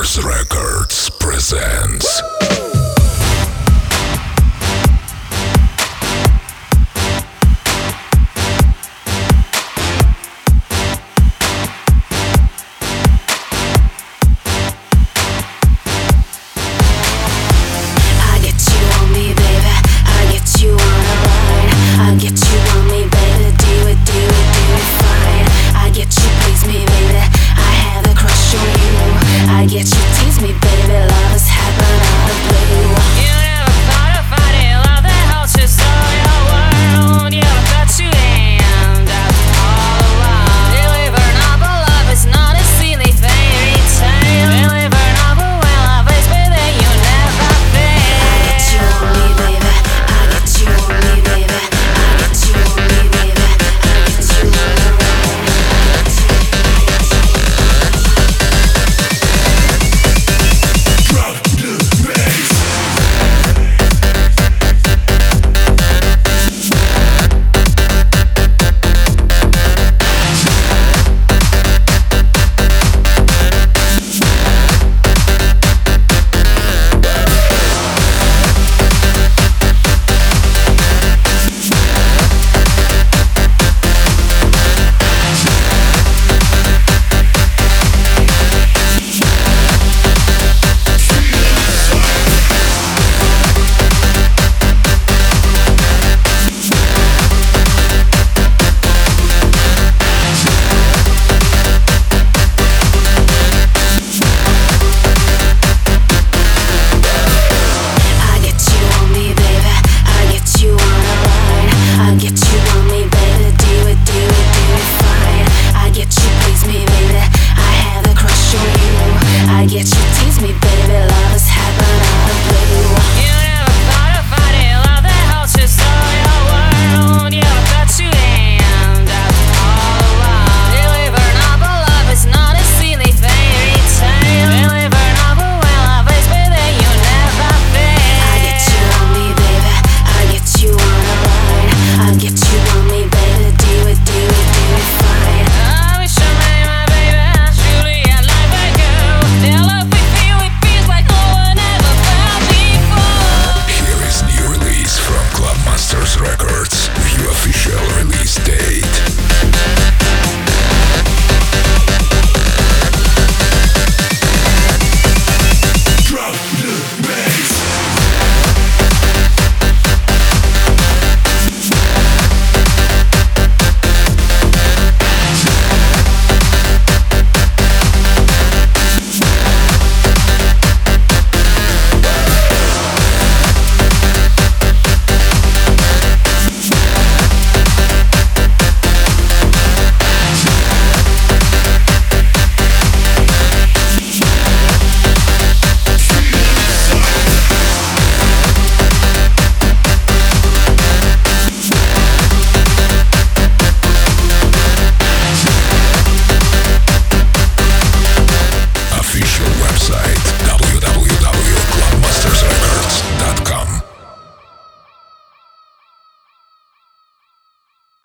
Records presents Official